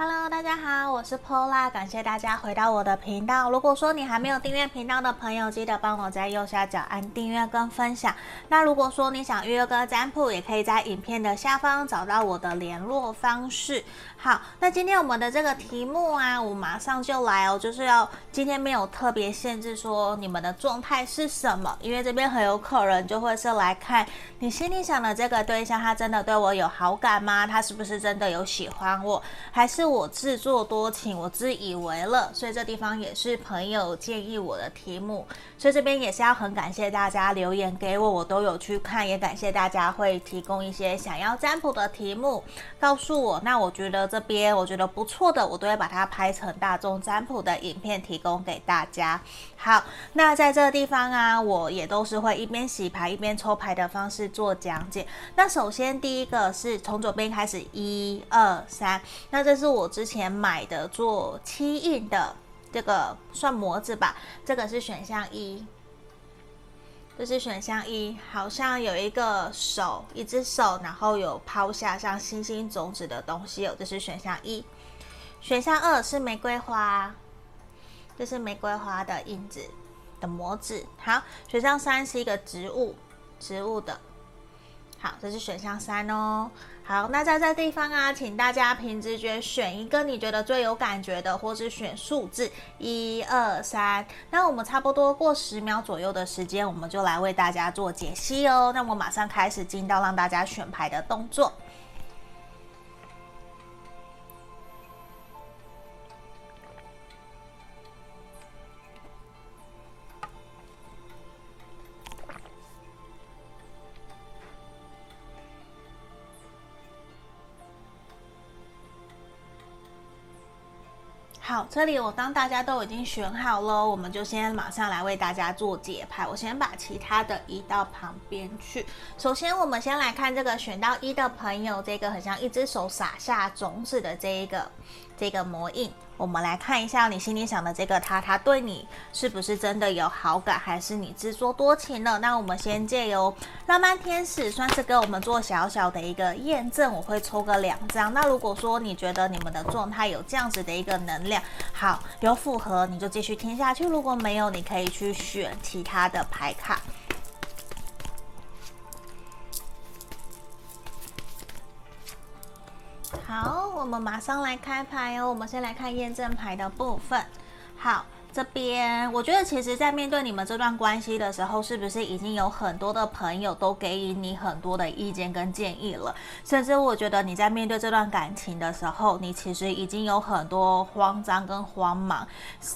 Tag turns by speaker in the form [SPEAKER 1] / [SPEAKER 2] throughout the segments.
[SPEAKER 1] Hello，大家好，我是 Pola，感谢大家回到我的频道。如果说你还没有订阅频道的朋友，记得帮我在右下角按订阅跟分享。那如果说你想预约个占卜，也可以在影片的下方找到我的联络方式。好，那今天我们的这个题目啊，我马上就来哦，就是要今天没有特别限制说你们的状态是什么，因为这边很有可能就会是来看你心里想的这个对象，他真的对我有好感吗？他是不是真的有喜欢我，还是？我自作多情，我自以为了，所以这地方也是朋友建议我的题目，所以这边也是要很感谢大家留言给我，我都有去看，也感谢大家会提供一些想要占卜的题目告诉我，那我觉得这边我觉得不错的，我都会把它拍成大众占卜的影片提供给大家。好，那在这个地方啊，我也都是会一边洗牌一边抽牌的方式做讲解。那首先第一个是从左边开始，一二三，那这是我。我之前买的做七印的这个算模子吧，这个是选项一，这是选项一，好像有一个手，一只手，然后有抛下像星星种子的东西，有，这是选项一。选项二是玫瑰花，这是玫瑰花的印子的模子。好，选项三是一个植物，植物的。好，这是选项三哦。好，那在这地方啊，请大家凭直觉选一个你觉得最有感觉的，或是选数字一二三。那我们差不多过十秒左右的时间，我们就来为大家做解析哦。那我马上开始进到让大家选牌的动作。好，这里我当大家都已经选好了，我们就先马上来为大家做解牌。我先把其他的移到旁边去。首先，我们先来看这个选到一的朋友，这个很像一只手撒下种子的这一个这个魔印。我们来看一下你心里想的这个他，他对你是不是真的有好感，还是你自作多情呢？那我们先借由浪漫天使算是给我们做小小的一个验证，我会抽个两张。那如果说你觉得你们的状态有这样子的一个能量，好，有符合你就继续听下去；如果没有，你可以去选其他的牌卡。好，我们马上来开牌哦。我们先来看验证牌的部分。好。这边，我觉得其实，在面对你们这段关系的时候，是不是已经有很多的朋友都给予你很多的意见跟建议了？甚至我觉得你在面对这段感情的时候，你其实已经有很多慌张跟慌忙，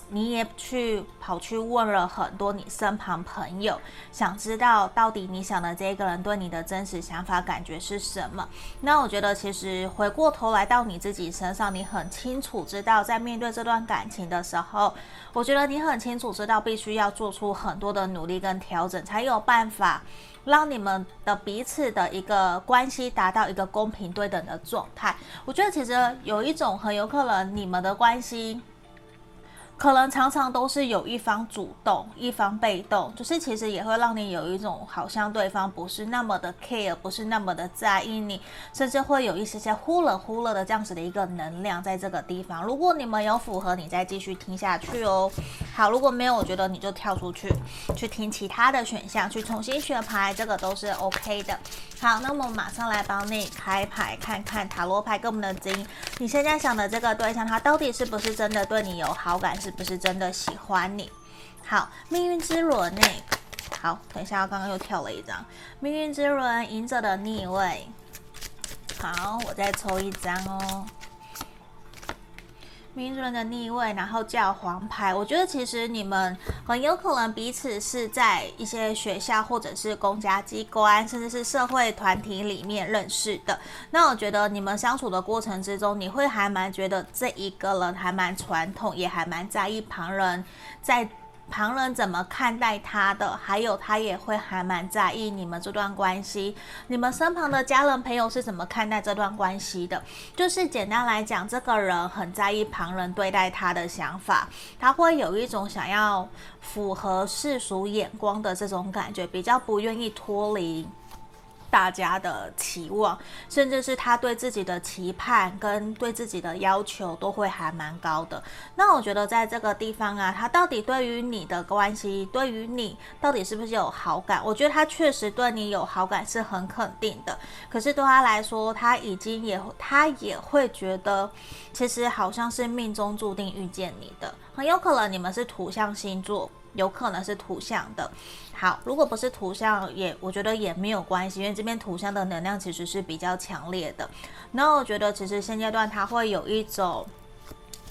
[SPEAKER 1] 你也去跑去问了很多你身旁朋友，想知道到底你想的这个人对你的真实想法感觉是什么？那我觉得，其实回过头来到你自己身上，你很清楚知道，在面对这段感情的时候，我。觉得你很清楚知道，必须要做出很多的努力跟调整，才有办法让你们的彼此的一个关系达到一个公平对等的状态。我觉得其实有一种很有可能，你们的关系。可能常常都是有一方主动，一方被动，就是其实也会让你有一种好像对方不是那么的 care，不是那么的在意你，甚至会有一些些忽冷忽热的这样子的一个能量在这个地方。如果你们有符合，你再继续听下去哦。好，如果没有，我觉得你就跳出去，去听其他的选项，去重新选牌，这个都是 OK 的。好，那么马上来帮你开牌，看看塔罗牌跟我们的指引，你现在想的这个对象，他到底是不是真的对你有好感？是不是真的喜欢你？好，命运之轮呢？好，等一下，刚刚又跳了一张命运之轮，隐者的逆位。好，我再抽一张哦。命运的逆位，然后叫黄牌。我觉得其实你们很有可能彼此是在一些学校或者是公家机关，甚至是社会团体里面认识的。那我觉得你们相处的过程之中，你会还蛮觉得这一个人还蛮传统，也还蛮在意旁人在。旁人怎么看待他的，还有他也会还蛮在意你们这段关系。你们身旁的家人朋友是怎么看待这段关系的？就是简单来讲，这个人很在意旁人对待他的想法，他会有一种想要符合世俗眼光的这种感觉，比较不愿意脱离。大家的期望，甚至是他对自己的期盼跟对自己的要求都会还蛮高的。那我觉得在这个地方啊，他到底对于你的关系，对于你到底是不是有好感？我觉得他确实对你有好感是很肯定的。可是对他来说，他已经也他也会觉得，其实好像是命中注定遇见你的，很有可能你们是土象星座。有可能是土象的，好，如果不是图像，也我觉得也没有关系，因为这边图像的能量其实是比较强烈的。那我觉得其实现阶段他会有一种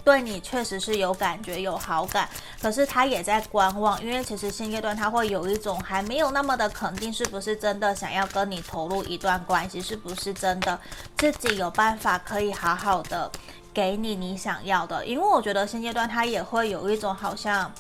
[SPEAKER 1] 对你确实是有感觉、有好感，可是他也在观望，因为其实现阶段他会有一种还没有那么的肯定，是不是真的想要跟你投入一段关系，是不是真的自己有办法可以好好的给你你想要的？因为我觉得现阶段他也会有一种好像。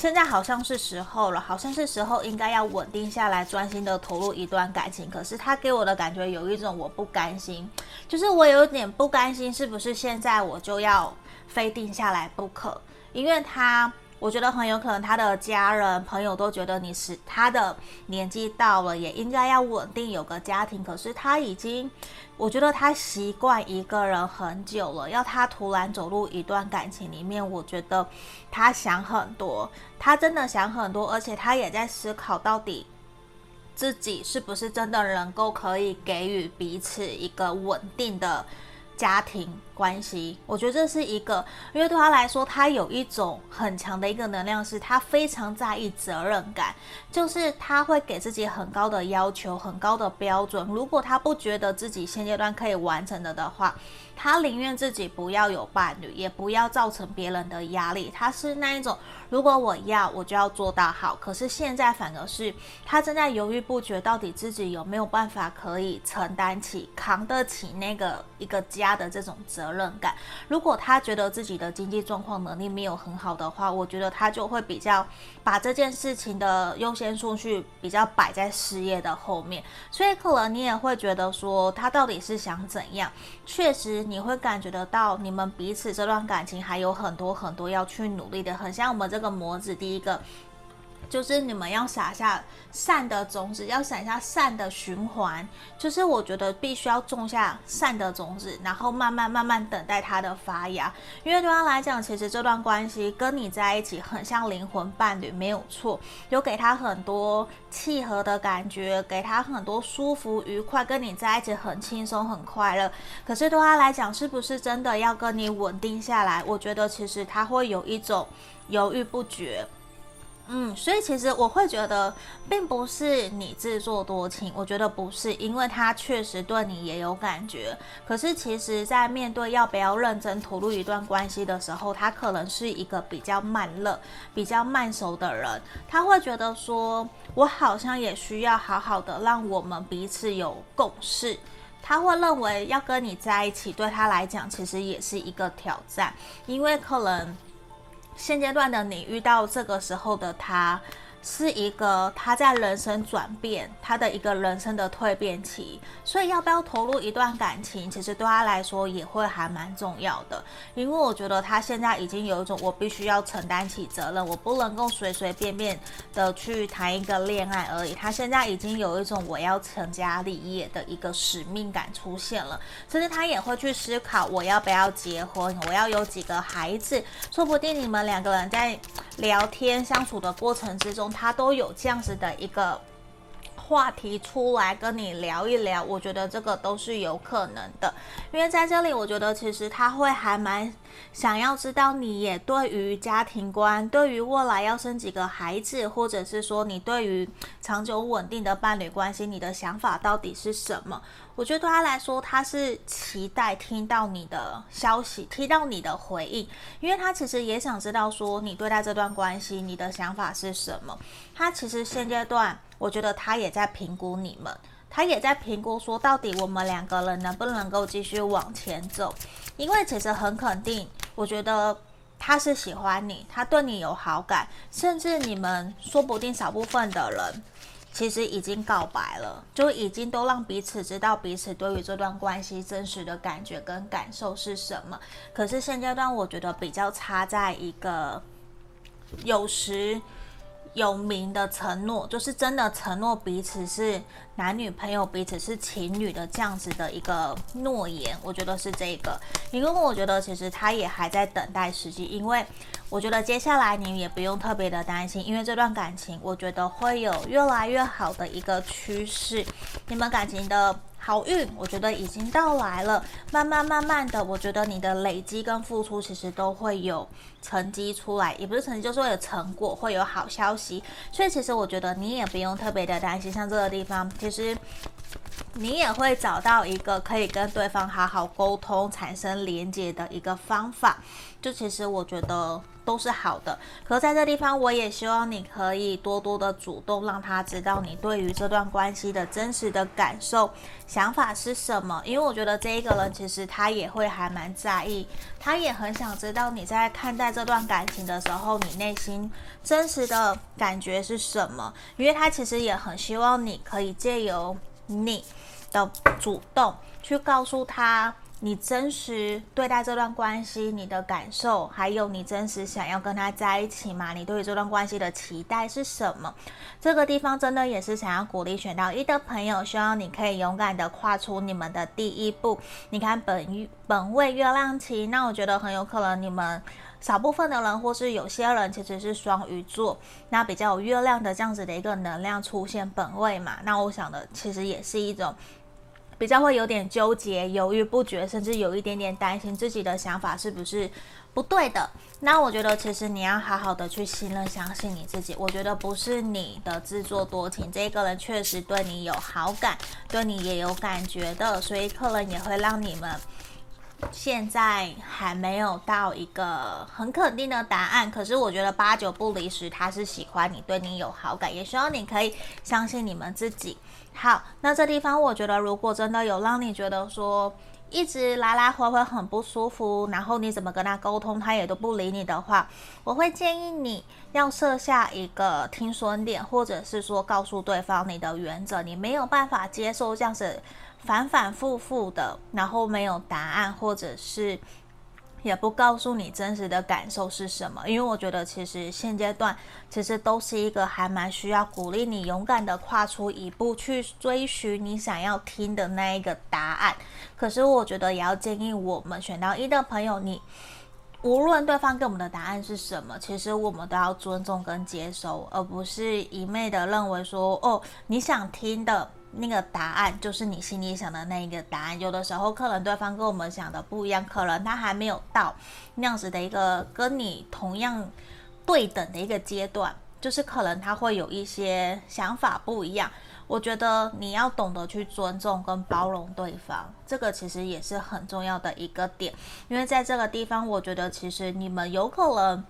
[SPEAKER 1] 现在好像是时候了，好像是时候应该要稳定下来，专心的投入一段感情。可是他给我的感觉有一种我不甘心，就是我有点不甘心，是不是现在我就要非定下来不可？因为他。我觉得很有可能他的家人朋友都觉得你是他的年纪到了，也应该要稳定有个家庭。可是他已经，我觉得他习惯一个人很久了，要他突然走入一段感情里面，我觉得他想很多，他真的想很多，而且他也在思考到底自己是不是真的能够可以给予彼此一个稳定的。家庭关系，我觉得这是一个，因为对他来说，他有一种很强的一个能量，是他非常在意责任感，就是他会给自己很高的要求，很高的标准。如果他不觉得自己现阶段可以完成的的话，他宁愿自己不要有伴侣，也不要造成别人的压力。他是那一种，如果我要，我就要做到好。可是现在反而是他正在犹豫不决，到底自己有没有办法可以承担起、扛得起那个一个家的这种责任感。如果他觉得自己的经济状况能力没有很好的话，我觉得他就会比较把这件事情的优先顺序比较摆在事业的后面。所以可能你也会觉得说，他到底是想怎样？确实。你会感觉得到，你们彼此这段感情还有很多很多要去努力的，很像我们这个模子，第一个。就是你们要撒下善的种子，要撒下善的循环。就是我觉得必须要种下善的种子，然后慢慢慢慢等待它的发芽。因为对他来讲，其实这段关系跟你在一起很像灵魂伴侣，没有错，有给他很多契合的感觉，给他很多舒服愉快，跟你在一起很轻松很快乐。可是对他来讲，是不是真的要跟你稳定下来？我觉得其实他会有一种犹豫不决。嗯，所以其实我会觉得，并不是你自作多情，我觉得不是，因为他确实对你也有感觉。可是其实，在面对要不要认真投入一段关系的时候，他可能是一个比较慢热、比较慢熟的人。他会觉得说，我好像也需要好好的让我们彼此有共识。他会认为要跟你在一起，对他来讲其实也是一个挑战，因为可能。现阶段的你遇到这个时候的他，是一个他在人生转变，他的一个人生的蜕变期，所以要不要投入一段感情，其实对他来说也会还蛮重要的。因为我觉得他现在已经有一种我必须要承担起责任，我不能够随随便便的去谈一个恋爱而已。他现在已经有一种我要成家立业的一个使命感出现了，甚至他也会去思考我要不要结婚，我要有几个孩子，说不定你们两个人在聊天相处的过程之中。他都有这样子的一个话题出来跟你聊一聊，我觉得这个都是有可能的，因为在这里，我觉得其实他会还蛮想要知道你也对于家庭观，对于未来要生几个孩子，或者是说你对于长久稳定的伴侣关系，你的想法到底是什么？我觉得对他来说，他是期待听到你的消息，听到你的回应，因为他其实也想知道说你对待这段关系，你的想法是什么。他其实现阶段，我觉得他也在评估你们，他也在评估说到底我们两个人能不能够继续往前走。因为其实很肯定，我觉得他是喜欢你，他对你有好感，甚至你们说不定少部分的人。其实已经告白了，就已经都让彼此知道彼此对于这段关系真实的感觉跟感受是什么。可是现阶段我觉得比较差在一个，有时有名的承诺，就是真的承诺彼此是男女朋友，彼此是情侣的这样子的一个诺言，我觉得是这个。因为我觉得其实他也还在等待时机，因为我觉得接下来你也不用特别的担心，因为这段感情我觉得会有越来越好的一个趋势，你们感情的。好运，我觉得已经到来了。慢慢慢慢的，我觉得你的累积跟付出，其实都会有成绩出来，也不是成绩，就是会有成果，会有好消息。所以其实我觉得你也不用特别的担心。像这个地方，其实你也会找到一个可以跟对方好好沟通、产生连接的一个方法。就其实我觉得。都是好的，可在这地方，我也希望你可以多多的主动，让他知道你对于这段关系的真实的感受、想法是什么。因为我觉得这一个人其实他也会还蛮在意，他也很想知道你在看待这段感情的时候，你内心真实的感觉是什么。因为他其实也很希望你可以借由你的主动去告诉他。你真实对待这段关系，你的感受，还有你真实想要跟他在一起吗？你对于这段关系的期待是什么？这个地方真的也是想要鼓励选到一的朋友，希望你可以勇敢的跨出你们的第一步。你看本本位月亮期，那我觉得很有可能你们少部分的人，或是有些人其实是双鱼座，那比较有月亮的这样子的一个能量出现本位嘛，那我想的其实也是一种。比较会有点纠结、犹豫不决，甚至有一点点担心自己的想法是不是不对的。那我觉得，其实你要好好的去信任、相信你自己。我觉得不是你的自作多情，这个人确实对你有好感，对你也有感觉的，所以可能也会让你们现在还没有到一个很肯定的答案。可是我觉得八九不离十，他是喜欢你，对你有好感，也希望你可以相信你们自己。好，那这地方我觉得，如果真的有让你觉得说一直来来回回很不舒服，然后你怎么跟他沟通，他也都不理你的话，我会建议你要设下一个听损点，或者是说告诉对方你的原则，你没有办法接受这样子反反复复的，然后没有答案，或者是。也不告诉你真实的感受是什么，因为我觉得其实现阶段其实都是一个还蛮需要鼓励你勇敢的跨出一步去追寻你想要听的那一个答案。可是我觉得也要建议我们选到一的朋友，你无论对方给我们的答案是什么，其实我们都要尊重跟接受，而不是一昧的认为说哦，你想听的。那个答案就是你心里想的那一个答案。有的时候可能对方跟我们想的不一样，可能他还没有到那样子的一个跟你同样对等的一个阶段，就是可能他会有一些想法不一样。我觉得你要懂得去尊重跟包容对方，这个其实也是很重要的一个点。因为在这个地方，我觉得其实你们有可能。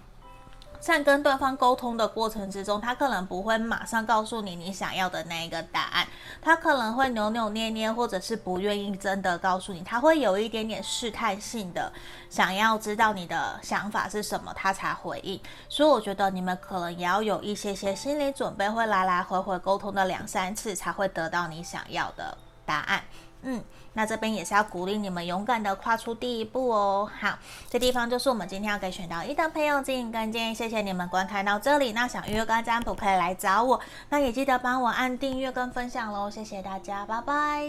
[SPEAKER 1] 在跟对方沟通的过程之中，他可能不会马上告诉你你想要的那一个答案，他可能会扭扭捏捏，或者是不愿意真的告诉你，他会有一点点试探性的想要知道你的想法是什么，他才回应。所以我觉得你们可能也要有一些些心理准备，会来来回回沟通的两三次，才会得到你想要的答案。嗯。那这边也是要鼓励你们勇敢的跨出第一步哦。好，这地方就是我们今天要给选到一的朋友指引跟建议，谢谢你们观看到这里。那想预约跟占卜可以来找我，那也记得帮我按订阅跟分享喽，谢谢大家，拜拜。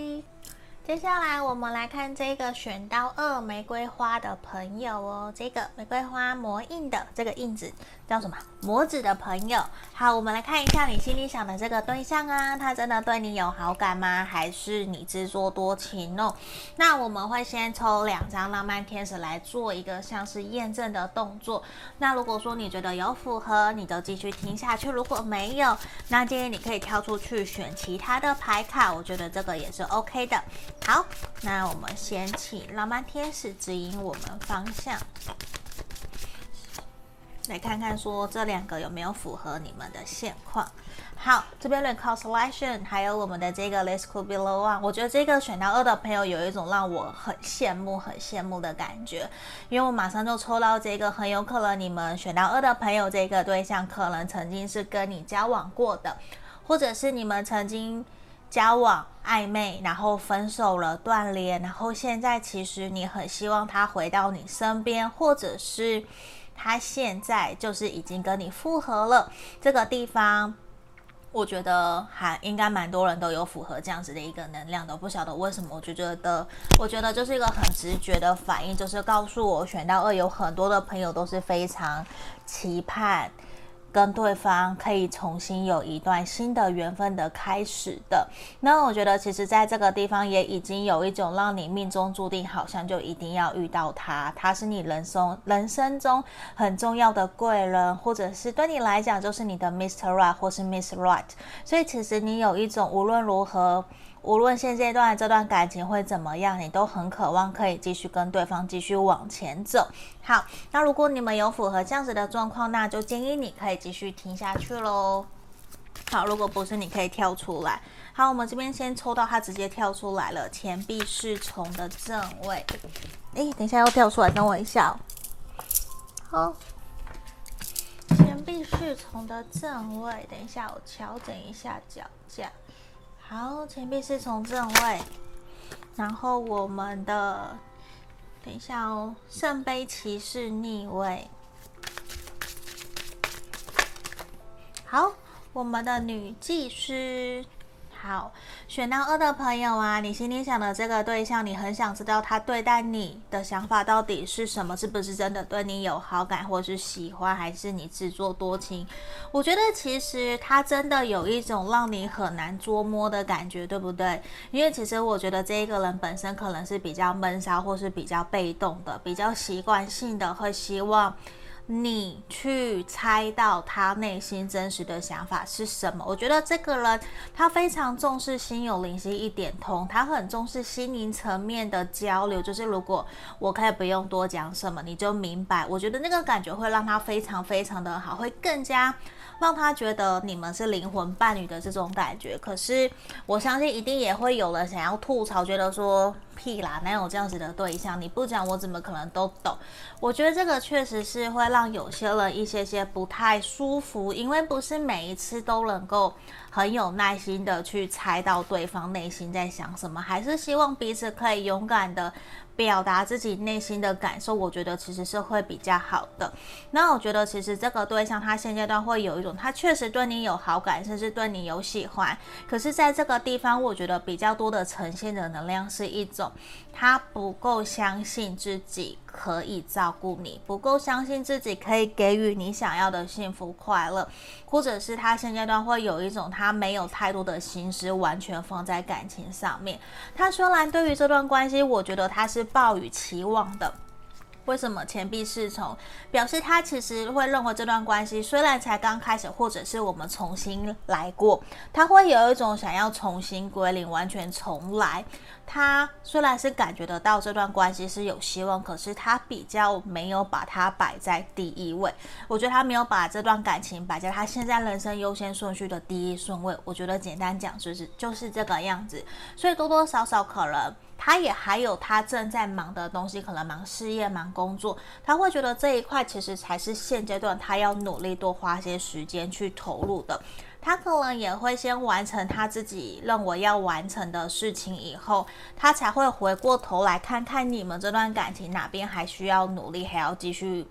[SPEAKER 1] 接下来我们来看这个选到二玫瑰花的朋友哦，这个玫瑰花魔印的这个印子叫什么？魔子的朋友。好，我们来看一下你心里想的这个对象啊，他真的对你有好感吗？还是你自作多情哦？那我们会先抽两张浪漫天使来做一个像是验证的动作。那如果说你觉得有符合，你就继续听下去；如果没有，那建议你可以跳出去选其他的牌卡，我觉得这个也是 OK 的。好，那我们先请浪漫天使指引我们方向，来看看说这两个有没有符合你们的现况。好，这边的 constellation 还有我们的这个 This could be the one，我觉得这个选到二的朋友有一种让我很羡慕、很羡慕的感觉，因为我马上就抽到这个，很有可能你们选到二的朋友这个对象可能曾经是跟你交往过的，或者是你们曾经。交往暧昧，然后分手了，断联，然后现在其实你很希望他回到你身边，或者是他现在就是已经跟你复合了。这个地方，我觉得还应该蛮多人都有符合这样子的一个能量的。不晓得为什么，我就觉得，我觉得就是一个很直觉的反应，就是告诉我选到二有很多的朋友都是非常期盼。跟对方可以重新有一段新的缘分的开始的，那我觉得其实在这个地方也已经有一种让你命中注定，好像就一定要遇到他，他是你人生人生中很重要的贵人，或者是对你来讲就是你的 Mr. Right 或是 Miss Right，所以其实你有一种无论如何。无论现阶段这段感情会怎么样，你都很渴望可以继续跟对方继续往前走。好，那如果你们有符合这样子的状况，那就建议你可以继续听下去喽。好，如果不是，你可以跳出来。好，我们这边先抽到它直接跳出来了，钱币侍从的正位。诶，等一下又跳出来，等我一下。好，钱币侍从的正位，等一下我调整一下脚架。好，钱币是从正位，然后我们的等一下哦，圣杯骑士逆位。好，我们的女技师。好，选到二的朋友啊，你心里想的这个对象，你很想知道他对待你的想法到底是什么？是不是真的对你有好感，或是喜欢，还是你自作多情？我觉得其实他真的有一种让你很难捉摸的感觉，对不对？因为其实我觉得这一个人本身可能是比较闷骚，或是比较被动的，比较习惯性的会希望。你去猜到他内心真实的想法是什么？我觉得这个人他非常重视心有灵犀一点通，他很重视心灵层面的交流。就是如果我可以不用多讲什么，你就明白。我觉得那个感觉会让他非常非常的好，会更加。让他觉得你们是灵魂伴侣的这种感觉，可是我相信一定也会有人想要吐槽，觉得说屁啦，哪有这样子的对象？你不讲我怎么可能都懂？我觉得这个确实是会让有些人一些些不太舒服，因为不是每一次都能够很有耐心的去猜到对方内心在想什么，还是希望彼此可以勇敢的。表达自己内心的感受，我觉得其实是会比较好的。那我觉得其实这个对象他现阶段会有一种，他确实对你有好感，甚至对你有喜欢。可是在这个地方，我觉得比较多的呈现的能量是一种，他不够相信自己可以照顾你，不够相信自己可以给予你想要的幸福快乐，或者是他现阶段会有一种他没有太多的心思完全放在感情上面。他虽然对于这段关系，我觉得他是。抱有期望的，为什么钱币侍从表示他其实会认为这段关系虽然才刚开始，或者是我们重新来过，他会有一种想要重新归零、完全重来。他虽然是感觉得到这段关系是有希望，可是他比较没有把它摆在第一位。我觉得他没有把这段感情摆在他现在人生优先顺序的第一顺位。我觉得简单讲就是就是这个样子，所以多多少少可能。他也还有他正在忙的东西，可能忙事业、忙工作，他会觉得这一块其实才是现阶段他要努力多花些时间去投入的。他可能也会先完成他自己认为要完成的事情，以后他才会回过头来看看你们这段感情哪边还需要努力，还要继续。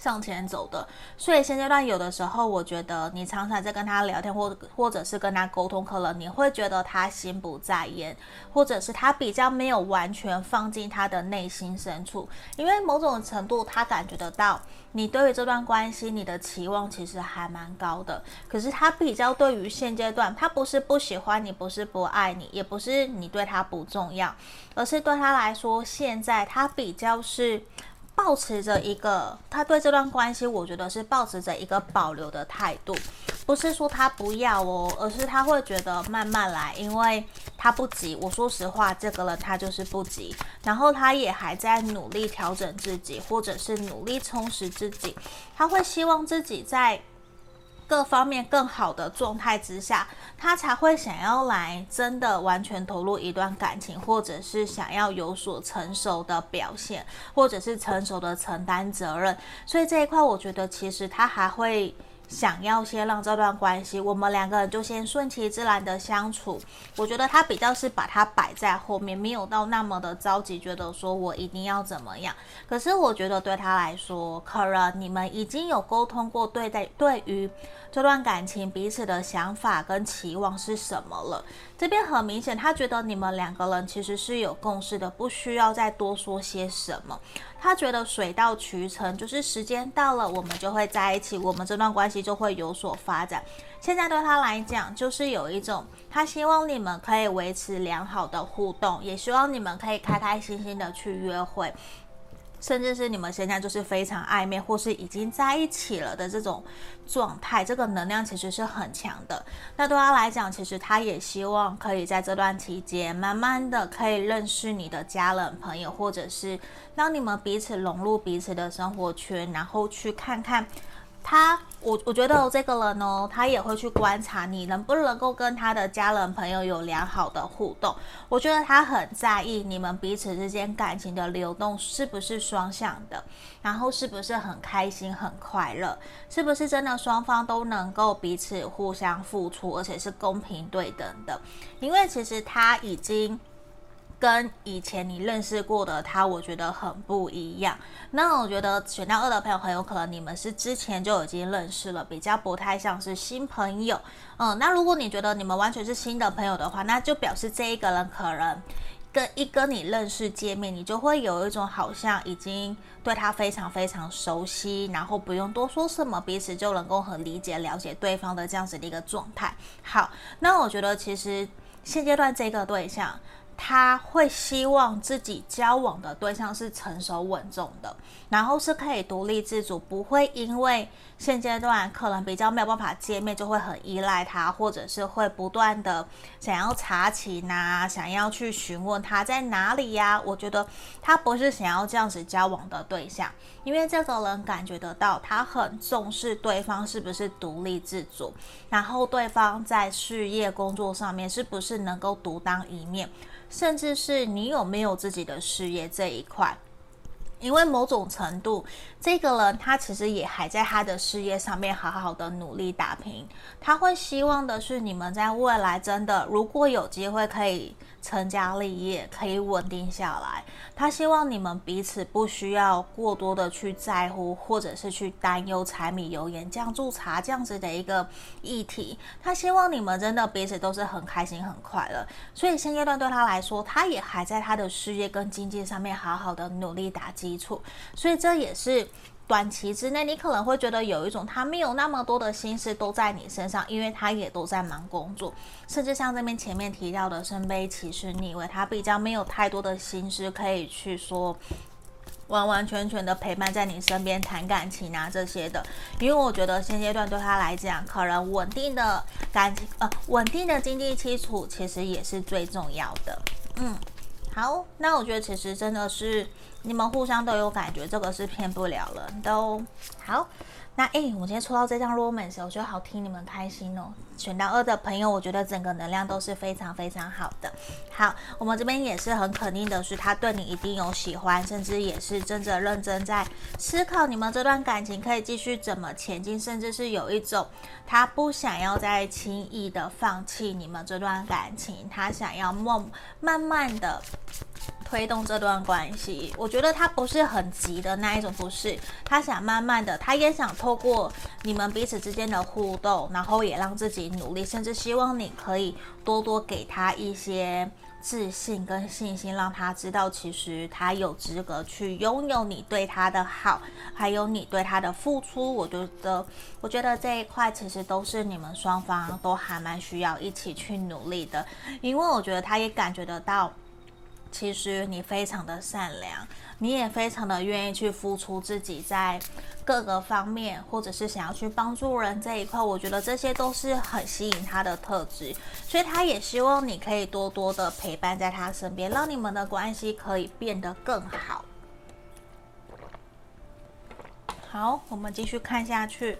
[SPEAKER 1] 向前走的，所以现阶段有的时候，我觉得你常常在跟他聊天，或或者是跟他沟通，可能你会觉得他心不在焉，或者是他比较没有完全放进他的内心深处，因为某种程度他感觉得到你对于这段关系，你的期望其实还蛮高的，可是他比较对于现阶段，他不是不喜欢你，不是不爱你，也不是你对他不重要，而是对他来说，现在他比较是。保持着一个，他对这段关系，我觉得是保持着一个保留的态度，不是说他不要哦，而是他会觉得慢慢来，因为他不急。我说实话，这个人他就是不急，然后他也还在努力调整自己，或者是努力充实自己，他会希望自己在。各方面更好的状态之下，他才会想要来真的完全投入一段感情，或者是想要有所成熟的表现，或者是成熟的承担责任。所以这一块，我觉得其实他还会想要先让这段关系，我们两个人就先顺其自然的相处。我觉得他比较是把它摆在后面，没有到那么的着急，觉得说我一定要怎么样。可是我觉得对他来说，可能你们已经有沟通过，对待对于这段感情彼此的想法跟期望是什么了。这边很明显，他觉得你们两个人其实是有共识的，不需要再多说些什么。他觉得水到渠成，就是时间到了，我们就会在一起，我们这段关系就会有所发展。现在对他来讲，就是有一种他希望你们可以维持良好的互动，也希望你们可以开开心心的去约会。甚至是你们现在就是非常暧昧，或是已经在一起了的这种状态，这个能量其实是很强的。那对他来讲，其实他也希望可以在这段期间，慢慢的可以认识你的家人朋友，或者是让你们彼此融入彼此的生活圈，然后去看看。他，我我觉得这个人呢，他也会去观察你能不能够跟他的家人朋友有良好的互动。我觉得他很在意你们彼此之间感情的流动是不是双向的，然后是不是很开心很快乐，是不是真的双方都能够彼此互相付出，而且是公平对等的。因为其实他已经。跟以前你认识过的他，我觉得很不一样。那我觉得选到二的朋友，很有可能你们是之前就已经认识了，比较不太像是新朋友。嗯，那如果你觉得你们完全是新的朋友的话，那就表示这一个人可能跟一跟你认识见面，你就会有一种好像已经对他非常非常熟悉，然后不用多说什么，彼此就能够很理解了解对方的这样子的一个状态。好，那我觉得其实现阶段这个对象。他会希望自己交往的对象是成熟稳重的，然后是可以独立自主，不会因为现阶段可能比较没有办法见面，就会很依赖他，或者是会不断的想要查勤啊，想要去询问他在哪里呀。我觉得他不是想要这样子交往的对象，因为这个人感觉得到他很重视对方是不是独立自主，然后对方在事业工作上面是不是能够独当一面。甚至是你有没有自己的事业这一块，因为某种程度，这个人他其实也还在他的事业上面好好的努力打拼。他会希望的是你们在未来真的，如果有机会可以。成家立业可以稳定下来，他希望你们彼此不需要过多的去在乎，或者是去担忧柴米油盐酱醋茶这样子的一个议题。他希望你们真的彼此都是很开心很快乐。所以现阶段对他来说，他也还在他的事业跟经济上面好好的努力打击基础。所以这也是。短期之内，你可能会觉得有一种他没有那么多的心思都在你身上，因为他也都在忙工作，甚至像这边前面提到的圣杯骑士逆位，他比较没有太多的心思可以去说完完全全的陪伴在你身边谈感情啊这些的，因为我觉得现阶段对他来讲，可能稳定的感情呃稳定的经济基础其实也是最重要的。嗯，好，那我觉得其实真的是。你们互相都有感觉，这个是骗不了了。都好，那诶，我今天抽到这张 Romance，我觉得好替你们开心哦。选到二的朋友，我觉得整个能量都是非常非常好的。好，我们这边也是很肯定的是，他对你一定有喜欢，甚至也是真的认真在思考你们这段感情可以继续怎么前进，甚至是有一种他不想要再轻易的放弃你们这段感情，他想要慢慢慢的。推动这段关系，我觉得他不是很急的那一种，不是，他想慢慢的，他也想透过你们彼此之间的互动，然后也让自己努力，甚至希望你可以多多给他一些自信跟信心，让他知道其实他有资格去拥有你对他的好，还有你对他的付出。我觉得，我觉得这一块其实都是你们双方都还蛮需要一起去努力的，因为我觉得他也感觉得到。其实你非常的善良，你也非常的愿意去付出自己在各个方面，或者是想要去帮助人这一块，我觉得这些都是很吸引他的特质，所以他也希望你可以多多的陪伴在他身边，让你们的关系可以变得更好。好，我们继续看下去，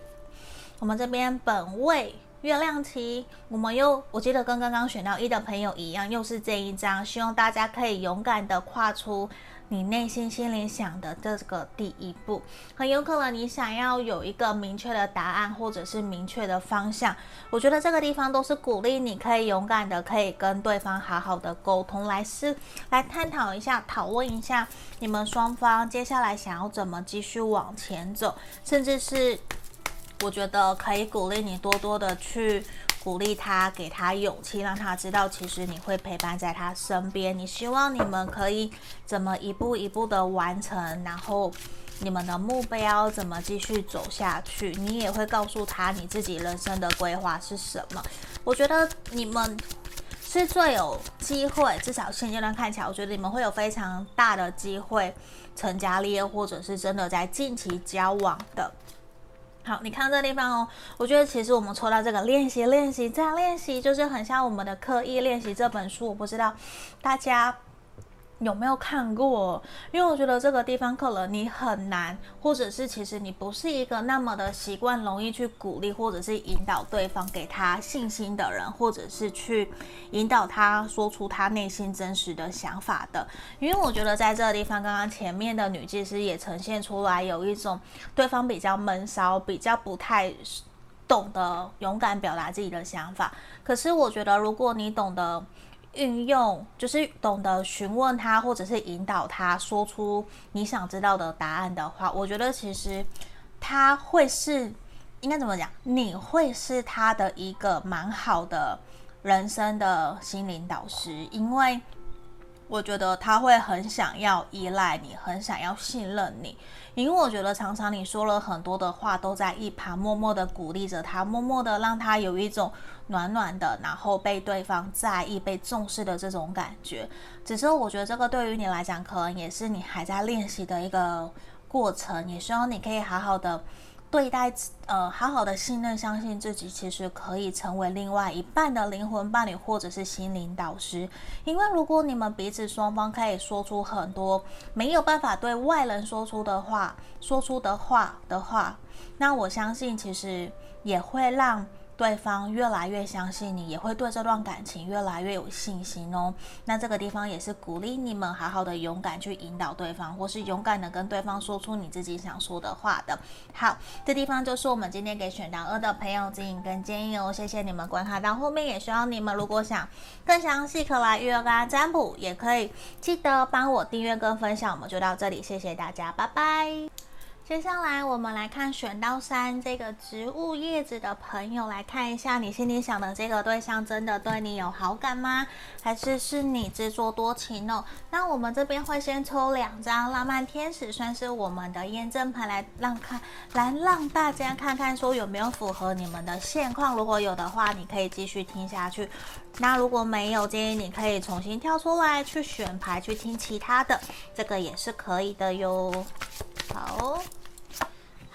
[SPEAKER 1] 我们这边本位。月亮期，我们又我记得跟刚刚选到一的朋友一样，又是这一张，希望大家可以勇敢的跨出你内心心里想的这个第一步。很有可能你想要有一个明确的答案，或者是明确的方向。我觉得这个地方都是鼓励你可以勇敢的，可以跟对方好好的沟通，来试来探讨一下，讨论一下你们双方接下来想要怎么继续往前走，甚至是我觉得可以鼓励你多多的去。鼓励他，给他勇气，让他知道其实你会陪伴在他身边。你希望你们可以怎么一步一步的完成，然后你们的目标怎么继续走下去。你也会告诉他你自己人生的规划是什么。我觉得你们是最有机会，至少现阶段看起来，我觉得你们会有非常大的机会成家立业，或者是真的在近期交往的。好，你看这个地方哦，我觉得其实我们抽到这个练习、练习这样练习，就是很像我们的刻意练习这本书。我不知道大家有没有看过？因为我觉得这个地方可能你很难，或者是其实你不是一个那么的习惯容易去鼓励或者是引导对方给他信心的人，或者是去引导他说出他内心真实的想法的。因为我觉得在这个地方，刚刚前面的女技师也呈现出来有一种对方比较闷骚，比较不太懂得勇敢表达自己的想法。可是我觉得如果你懂得。运用就是懂得询问他，或者是引导他说出你想知道的答案的话，我觉得其实他会是应该怎么讲？你会是他的一个蛮好的人生的心灵导师，因为我觉得他会很想要依赖你，很想要信任你。因为我觉得常常你说了很多的话，都在一旁默默的鼓励着他，默默的让他有一种暖暖的，然后被对方在意、被重视的这种感觉。只是我觉得这个对于你来讲，可能也是你还在练习的一个过程，也希望你可以好好的。对待呃，好好的信任、相信自己，其实可以成为另外一半的灵魂伴侣，或者是心灵导师。因为如果你们彼此双方可以说出很多没有办法对外人说出的话、说出的话的话，那我相信其实也会让。对方越来越相信你，也会对这段感情越来越有信心哦。那这个地方也是鼓励你们好好的勇敢去引导对方，或是勇敢的跟对方说出你自己想说的话的。好，这地方就是我们今天给选到二的朋友指引跟建议哦。谢谢你们观看到后面，也希望你们如果想更详细可来预约跟占卜，也可以记得帮我订阅跟分享。我们就到这里，谢谢大家，拜拜。接下来我们来看选到三这个植物叶子的朋友，来看一下你心里想的这个对象真的对你有好感吗？还是是你自作多情呢？那我们这边会先抽两张浪漫天使，算是我们的验证牌，来让看，来让大家看看说有没有符合你们的现况。如果有的话，你可以继续听下去；那如果没有，建议你可以重新跳出来去选牌去听其他的，这个也是可以的哟。好。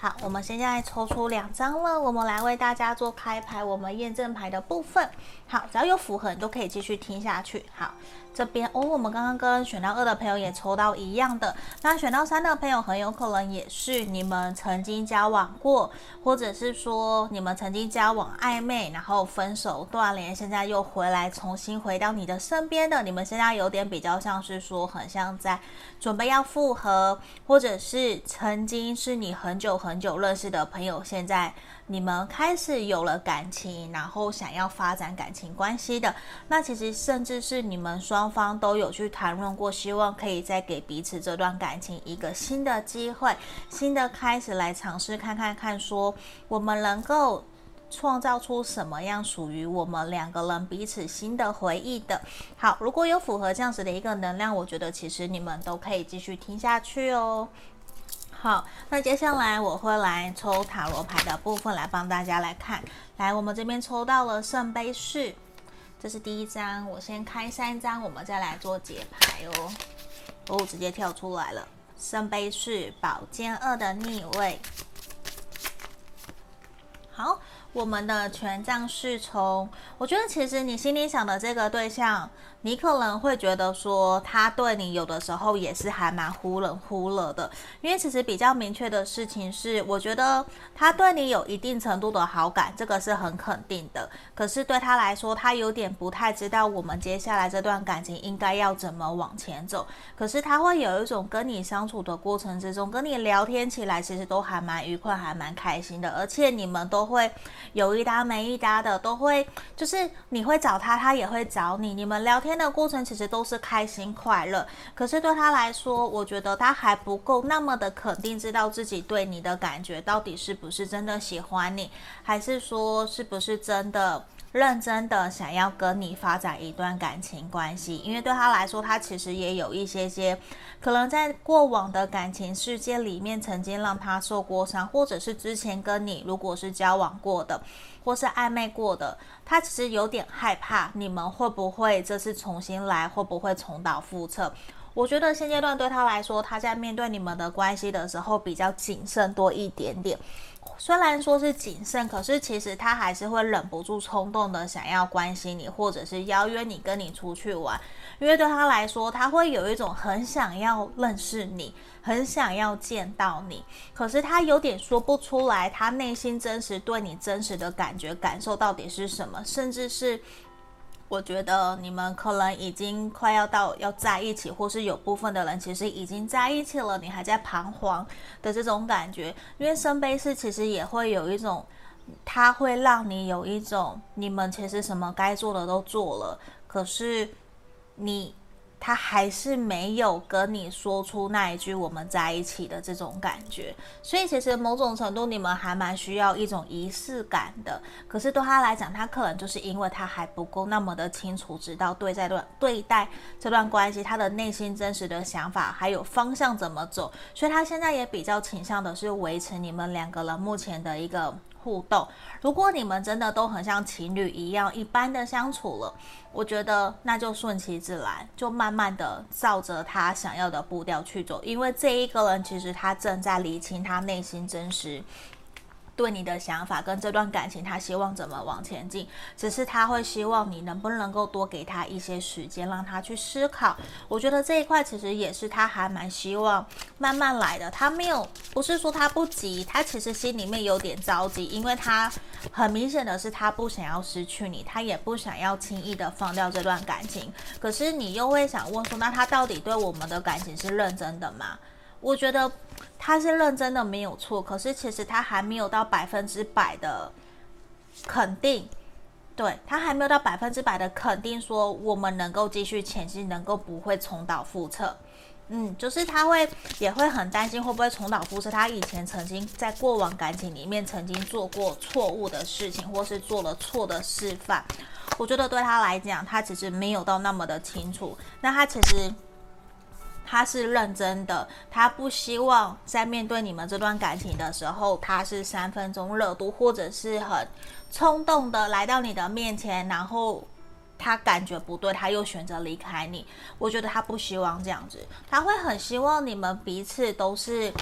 [SPEAKER 1] 好，我们现在抽出两张了，我们来为大家做开牌，我们验证牌的部分。好，只要有符合，你都可以继续听下去。好。这边哦，我们刚刚跟选到二的朋友也抽到一样的，那选到三的朋友很有可能也是你们曾经交往过，或者是说你们曾经交往暧昧，然后分手断联，现在又回来重新回到你的身边的，你们现在有点比较像是说很像在准备要复合，或者是曾经是你很久很久认识的朋友，现在。你们开始有了感情，然后想要发展感情关系的，那其实甚至是你们双方都有去谈论过，希望可以再给彼此这段感情一个新的机会、新的开始，来尝试看看看，说我们能够创造出什么样属于我们两个人彼此新的回忆的。好，如果有符合这样子的一个能量，我觉得其实你们都可以继续听下去哦。好，那接下来我会来抽塔罗牌的部分来帮大家来看。来，我们这边抽到了圣杯四，这是第一张。我先开三张，我们再来做解牌哦。哦，直接跳出来了，圣杯四，宝剑二的逆位。好，我们的权杖侍从，我觉得其实你心里想的这个对象，你可能会觉得说，他对你有的时候也是还蛮忽冷忽热的，因为其实比较明确的事情是，我觉得他对你有一定程度的好感，这个是很肯定的。可是对他来说，他有点不太知道我们接下来这段感情应该要怎么往前走。可是他会有一种跟你相处的过程之中，跟你聊天起来其实都还蛮愉快，还蛮开心的，而且你们都会有一搭没一搭的，都会就是你会找他，他也会找你，你们聊天的过程其实都是开心快乐，可是对他来说，我觉得他还不够那么的肯定，知道自己对你的感觉到底是不是真的喜欢你，还是说是不是真的认真的想要跟你发展一段感情关系？因为对他来说，他其实也有一些些可能在过往的感情世界里面曾经让他受过伤，或者是之前跟你如果是交往过的。或是暧昧过的，他其实有点害怕你们会不会这次重新来，会不会重蹈覆辙？我觉得现阶段对他来说，他在面对你们的关系的时候比较谨慎多一点点。虽然说是谨慎，可是其实他还是会忍不住冲动的想要关心你，或者是邀约你跟你出去玩。因为对他来说，他会有一种很想要认识你。很想要见到你，可是他有点说不出来，他内心真实对你真实的感觉感受到底是什么？甚至是我觉得你们可能已经快要到要在一起，或是有部分的人其实已经在一起了，你还在彷徨的这种感觉。因为圣杯四其实也会有一种，它会让你有一种，你们其实什么该做的都做了，可是你。他还是没有跟你说出那一句“我们在一起”的这种感觉，所以其实某种程度你们还蛮需要一种仪式感的。可是对他来讲，他可能就是因为他还不够那么的清楚，知道对这段对待这段关系，他的内心真实的想法还有方向怎么走，所以他现在也比较倾向的是维持你们两个人目前的一个。互动，如果你们真的都很像情侣一样一般的相处了，我觉得那就顺其自然，就慢慢的照着他想要的步调去走，因为这一个人其实他正在理清他内心真实。对你的想法跟这段感情，他希望怎么往前进？只是他会希望你能不能够多给他一些时间，让他去思考。我觉得这一块其实也是他还蛮希望慢慢来的。他没有，不是说他不急，他其实心里面有点着急，因为他很明显的是他不想要失去你，他也不想要轻易的放掉这段感情。可是你又会想问说，那他到底对我们的感情是认真的吗？我觉得。他是认真的，没有错。可是其实他还没有到百分之百的肯定，对，他还没有到百分之百的肯定，说我们能够继续前进，能够不会重蹈覆辙。嗯，就是他会也会很担心会不会重蹈覆辙。他以前曾经在过往感情里面曾经做过错误的事情，或是做了错的示范。我觉得对他来讲，他其实没有到那么的清楚。那他其实。他是认真的，他不希望在面对你们这段感情的时候，他是三分钟热度，或者是很冲动的来到你的面前，然后他感觉不对，他又选择离开你。我觉得他不希望这样子，他会很希望你们彼此都是。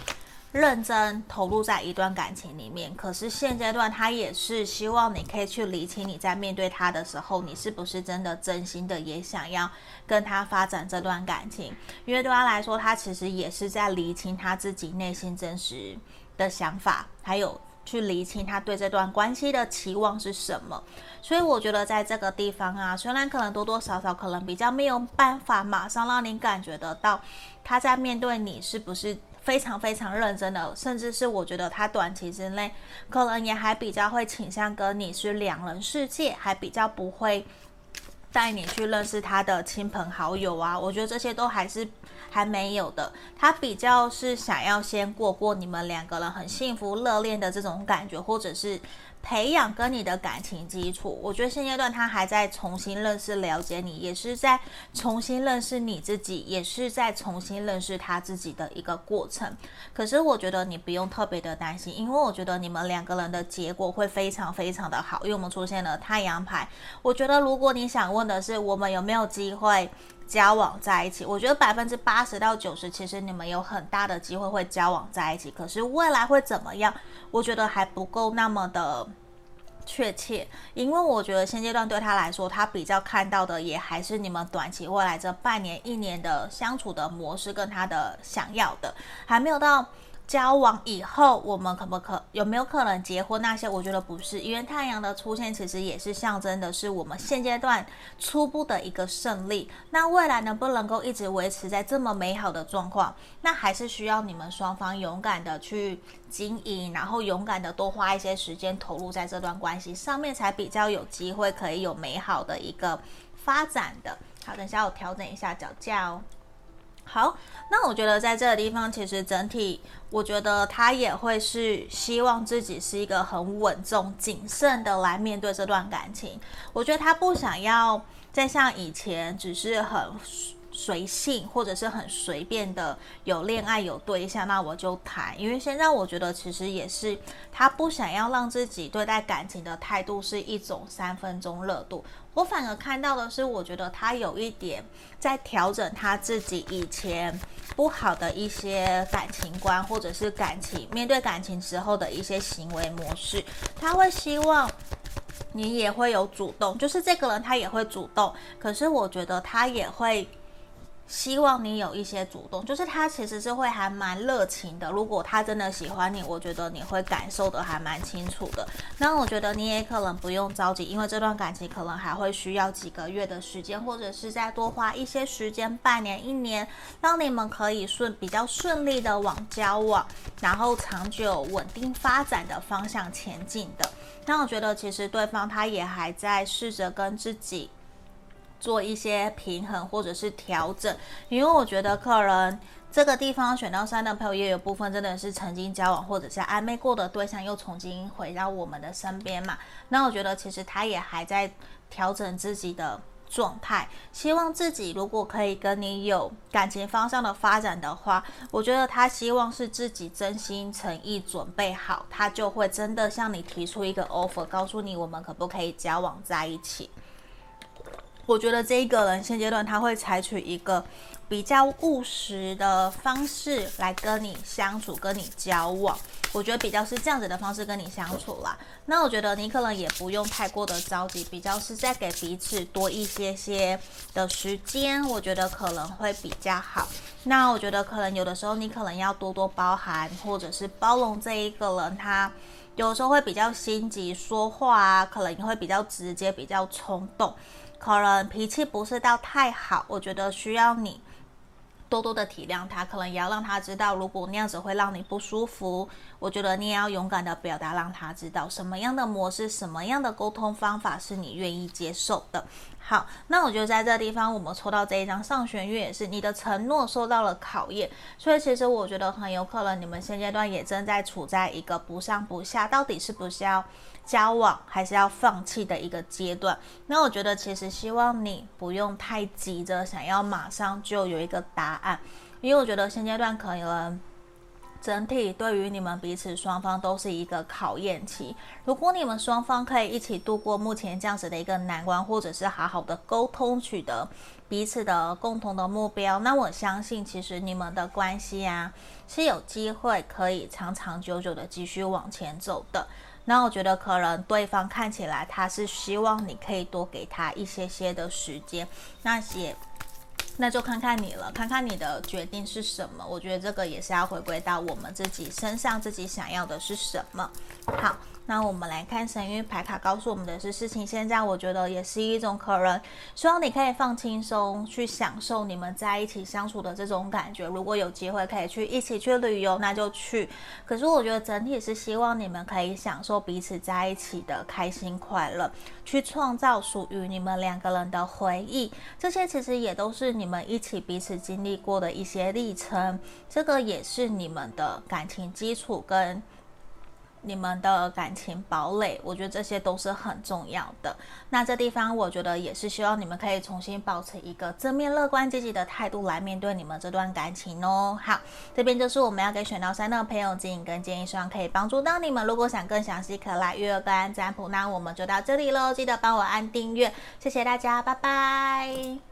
[SPEAKER 1] 认真投入在一段感情里面，可是现阶段他也是希望你可以去理清，你在面对他的时候，你是不是真的真心的也想要跟他发展这段感情？因为对他来说，他其实也是在理清他自己内心真实的想法，还有去理清他对这段关系的期望是什么。所以我觉得在这个地方啊，虽然可能多多少少可能比较没有办法马上让你感觉得到他在面对你是不是。非常非常认真的，甚至是我觉得他短期之内可能也还比较会倾向跟你是两人世界，还比较不会带你去认识他的亲朋好友啊。我觉得这些都还是还没有的，他比较是想要先过过你们两个人很幸福热恋的这种感觉，或者是。培养跟你的感情基础，我觉得现阶段他还在重新认识、了解你，也是在重新认识你自己，也是在重新认识他自己的一个过程。可是我觉得你不用特别的担心，因为我觉得你们两个人的结果会非常非常的好，因为我们出现了太阳牌。我觉得如果你想问的是我们有没有机会交往在一起，我觉得百分之八十到九十，其实你们有很大的机会会交往在一起。可是未来会怎么样？我觉得还不够那么的确切，因为我觉得现阶段对他来说，他比较看到的也还是你们短期未来这半年、一年的相处的模式跟他的想要的，还没有到。交往以后，我们可不可有没有可能结婚？那些我觉得不是，因为太阳的出现其实也是象征的是我们现阶段初步的一个胜利。那未来能不能够一直维持在这么美好的状况？那还是需要你们双方勇敢的去经营，然后勇敢的多花一些时间投入在这段关系上面，才比较有机会可以有美好的一个发展的。好，等一下我调整一下脚架哦。好，那我觉得在这个地方，其实整体，我觉得他也会是希望自己是一个很稳重、谨慎的来面对这段感情。我觉得他不想要再像以前，只是很。随性或者是很随便的有恋爱有对象，那我就谈。因为现在我觉得其实也是他不想要让自己对待感情的态度是一种三分钟热度。我反而看到的是，我觉得他有一点在调整他自己以前不好的一些感情观，或者是感情面对感情时候的一些行为模式。他会希望你也会有主动，就是这个人他也会主动，可是我觉得他也会。希望你有一些主动，就是他其实是会还蛮热情的。如果他真的喜欢你，我觉得你会感受得还蛮清楚的。那我觉得你也可能不用着急，因为这段感情可能还会需要几个月的时间，或者是再多花一些时间，半年、一年，让你们可以顺比较顺利的往交往，然后长久稳定发展的方向前进的。那我觉得其实对方他也还在试着跟自己。做一些平衡或者是调整，因为我觉得可能这个地方选到三的朋友也有部分真的是曾经交往或者是暧昧过的对象又重新回到我们的身边嘛。那我觉得其实他也还在调整自己的状态，希望自己如果可以跟你有感情方向的发展的话，我觉得他希望是自己真心诚意准备好，他就会真的向你提出一个 offer，告诉你我们可不可以交往在一起。我觉得这一个人现阶段他会采取一个比较务实的方式来跟你相处、跟你交往。我觉得比较是这样子的方式跟你相处啦。那我觉得你可能也不用太过的着急，比较是在给彼此多一些些的时间，我觉得可能会比较好。那我觉得可能有的时候你可能要多多包涵或者是包容这一个人，他有时候会比较心急说话啊，可能也会比较直接、比较冲动。可能脾气不是到太好，我觉得需要你多多的体谅他，可能也要让他知道，如果那样子会让你不舒服，我觉得你也要勇敢的表达，让他知道什么样的模式、什么样的沟通方法是你愿意接受的。好，那我觉得在这个地方，我们抽到这一张上弦月也是你的承诺受到了考验，所以其实我觉得很有可能你们现阶段也正在处在一个不上不下，到底是不是要交往还是要放弃的一个阶段。那我觉得其实希望你不用太急着想要马上就有一个答案，因为我觉得现阶段可能。整体对于你们彼此双方都是一个考验期。如果你们双方可以一起度过目前这样子的一个难关，或者是好好的沟通，取得彼此的共同的目标，那我相信其实你们的关系啊是有机会可以长长久久的继续往前走的。那我觉得可能对方看起来他是希望你可以多给他一些些的时间，那些。那就看看你了，看看你的决定是什么。我觉得这个也是要回归到我们自己身上，自己想要的是什么。好。那我们来看神谕牌卡，告诉我们的是事情现在，我觉得也是一种可能，希望你可以放轻松，去享受你们在一起相处的这种感觉。如果有机会可以去一起去旅游，那就去。可是我觉得整体是希望你们可以享受彼此在一起的开心快乐，去创造属于你们两个人的回忆。这些其实也都是你们一起彼此经历过的一些历程，这个也是你们的感情基础跟。你们的感情堡垒，我觉得这些都是很重要的。那这地方，我觉得也是希望你们可以重新保持一个正面、乐观、积极的态度来面对你们这段感情哦。好，这边就是我们要给选到三的朋友指引跟建议，希望可以帮助到你们。如果想更详细，可来预约个案占卜。那我们就到这里喽，记得帮我按订阅，谢谢大家，拜拜。